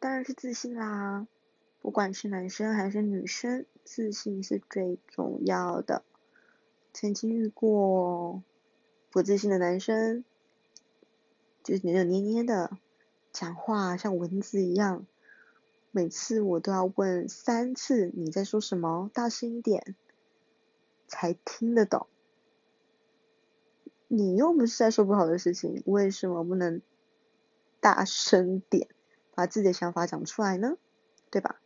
当然是自信啦。不管是男生还是女生，自信是最重要的。曾经遇过不自信的男生，就是扭扭捏捏的，讲话像蚊子一样，每次我都要问三次你在说什么，大声一点，才听得懂。你又不是在说不好的事情，为什么不能大声点，把自己的想法讲出来呢？对吧？